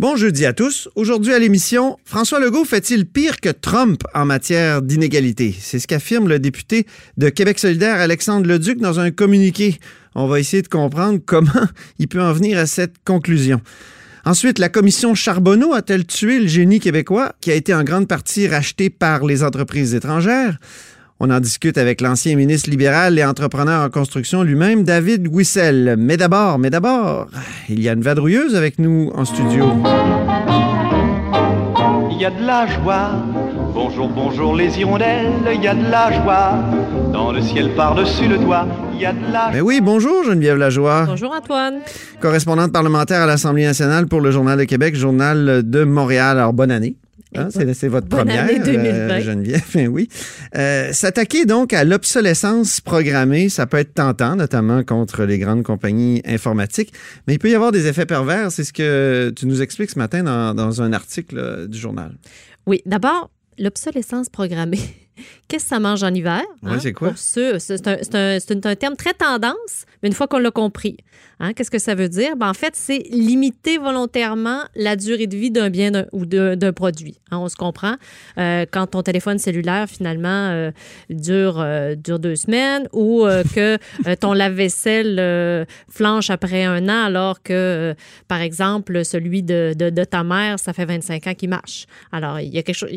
Bon jeudi à tous. Aujourd'hui à l'émission, François Legault fait-il pire que Trump en matière d'inégalité? C'est ce qu'affirme le député de Québec solidaire Alexandre Leduc dans un communiqué. On va essayer de comprendre comment il peut en venir à cette conclusion. Ensuite, la commission Charbonneau a-t-elle tué le génie québécois qui a été en grande partie racheté par les entreprises étrangères? On en discute avec l'ancien ministre libéral et entrepreneur en construction lui-même, David Wissel. Mais d'abord, mais d'abord, il y a une vadrouilleuse avec nous en studio. Il y a de la joie. Bonjour, bonjour les hirondelles. Il y a de la joie. Dans le ciel par-dessus le toit. Il y a de la Ben oui, bonjour Geneviève Lajoie, Bonjour Antoine. correspondante parlementaire à l'Assemblée nationale pour le Journal de Québec, Journal de Montréal. Alors, bonne année. Hein, c'est, votre bonne première, année 2020. euh, Geneviève. Ben oui. Euh, s'attaquer donc à l'obsolescence programmée, ça peut être tentant, notamment contre les grandes compagnies informatiques, mais il peut y avoir des effets pervers. C'est ce que tu nous expliques ce matin dans, dans un article euh, du journal. Oui, d'abord, l'obsolescence programmée. Qu'est-ce que ça mange en hiver? Hein? c'est quoi? C'est un, terme très tendance, mais une fois qu'on l'a compris, hein, qu'est-ce que ça veut dire? Ben, en fait, c'est limiter volontairement la durée de vie d'un bien ou d'un produit. hein, on se comprend? Euh, quand ton téléphone cellulaire, finalement, euh, dure, euh, dure deux semaines ou que ton lave-vaisselle flanche après un an alors que, par exemple, celui de, de- de ta mère, ça fait 25 ans qu'il marche. Alors, il y a quelque chose.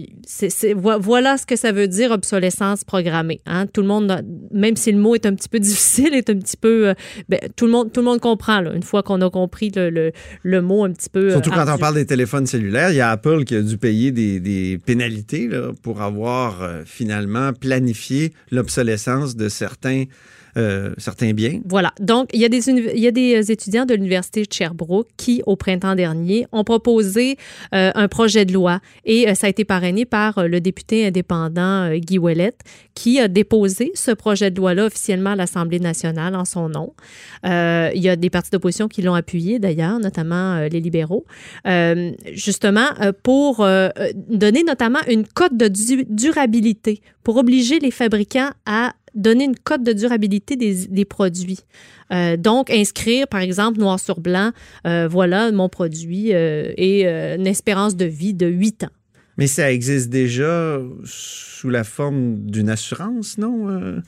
voilà ce que ça veut dire obsolescence programmée. hein. Tout le monde, même si le mot est un petit peu difficile, est un petit peu. euh, ben, tout, le monde, tout le monde comprend, là, une fois qu'on a compris le, le- le mot un petit peu. euh, Surtout quand on parle des téléphones cellulaires, il y a Apple qui a dû payer des, des pénalités là, pour avoir euh, finalement planifié l'obsolescence de certains, euh, certains biens. Voilà. Donc, il y a des, euh, étudiants de l'Université de Sherbrooke qui, au printemps dernier, ont proposé euh, un projet de loi et ça a été parrainé par le député indépendant Guy Ouellette qui a déposé ce projet de loi-là officiellement à l'Assemblée nationale en son nom. Il y a des partis d'opposition qui l'ont appuyé d'ailleurs, notamment les libéraux, justement pour donner notamment une cote de du- durabilité, pour obliger les fabricants à donner une cote de durabilité des, produits. Euh, donc, inscrire, par exemple, noir sur blanc, euh, voilà, mon produit euh, et une espérance de vie de 8 ans. Mais ça existe déjà sous la forme d'une assurance, non?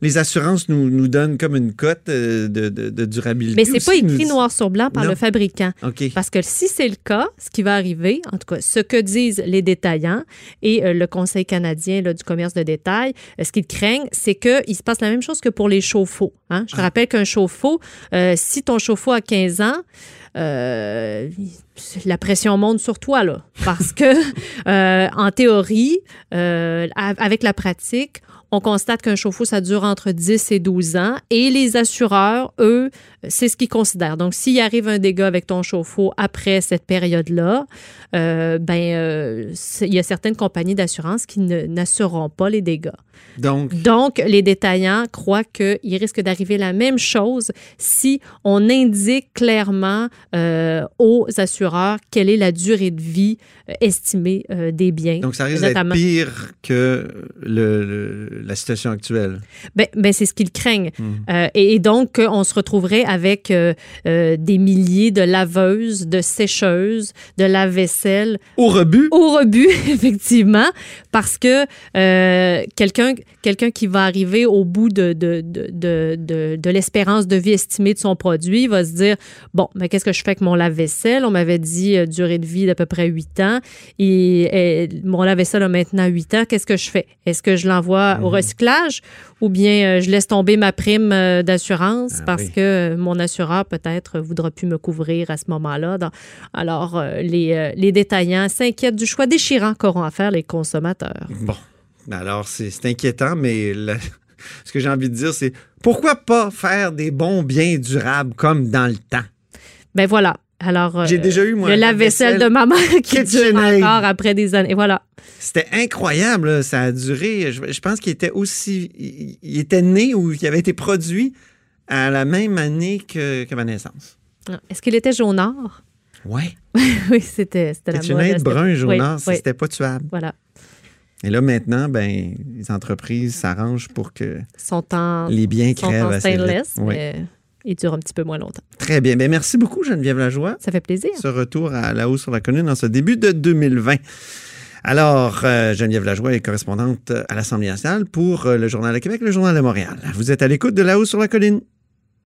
Les assurances nous, nous donnent comme une cote euh, de, de- de durabilité. Mais c'est pas nous écrit noir sur blanc par Non. le fabricant. OK. Parce que si c'est le cas, ce qui va arriver, en tout cas, ce que disent les détaillants et euh, le Conseil canadien là, du commerce de détail, euh, ce qu'ils craignent, c'est qu'il se passe la même chose que pour les chauffe-eau. hein. Je te rappelle qu'un chauffe-eau, euh, si ton chauffe-eau a 15 ans, euh, la pression monte sur toi, là. Parce que, euh, en théorie, euh, avec la pratique, on constate qu'un chauffe-eau, ça dure entre 10 et 12 ans. Et les assureurs, eux, c'est ce qu'ils considèrent. Donc, s'il arrive un dégât avec ton chauffe-eau après cette période-là, euh, ben, euh, il y a certaines compagnies d'assurance qui n'assureront pas les dégâts. Donc, Donc, les détaillants croient qu'il risque d'arriver la même chose si on indique clairement euh, aux assureurs quelle est la durée de vie estimée des biens. donc ça risque d'être pire que le- le- la situation actuelle? Ben, ben, c'est ce qu'ils craignent. Mhm. Euh, et, et donc, on se retrouverait avec euh, euh, des milliers de laveuses, de sécheuses, de lave-vaisselle Au rebut, au rebut, effectivement, parce que euh, quelqu'un quelqu'un qui va arriver au bout de, de, de, de, de- de l'espérance de vie estimée de son produit va se dire, bon, mais qu'est-ce que je fais avec mon lave-vaisselle? On m'avait dit euh, durée de vie d'à peu près 8 ans et, et mon lave-vaisselle a maintenant 8 ans. Qu'est-ce que je fais? Est-ce que je l'envoie au recyclage ou bien euh, je laisse tomber ma prime euh, d'assurance Ah parce oui. que euh, mon assureur peut-être voudra plus me couvrir à ce moment-là? Alors, les, les détaillants s'inquiètent du choix déchirant qu'auront à faire les consommateurs. Bon, alors c'est c'est inquiétant, mais la- ce que j'ai envie de dire, c'est pourquoi pas faire des bons biens durables comme dans le temps? Ben voilà. Alors, euh, J'ai déjà eu, moi, le lave-vaisselle de ma mère qui dure encore après des années. Et voilà. C'était incroyable, là. ça a duré, je, je pense qu'il était aussi, il, il était né ou il avait été produit à la même année que, que ma naissance. Est-ce qu'il était jaunard? Ouais. oui, c'était c'était la mode. C'était- brun jaunard, Oui, c'était pas tuable. Voilà. Et là, maintenant, ben, les entreprises s'arrangent pour que Ils sont en, les biens sont crèvent en assez vite. stainless, Oui. mais il dure un petit peu moins longtemps. Très bien. Bien, merci beaucoup, Geneviève Lajoie. Ça fait plaisir. Ce retour à la hausse sur la colline en ce début de 2020. Alors, euh, Geneviève Lajoie est correspondante à l'Assemblée nationale pour euh, le Journal de Québec, le Journal de Montréal. Vous êtes à l'écoute de La hausse sur la colline.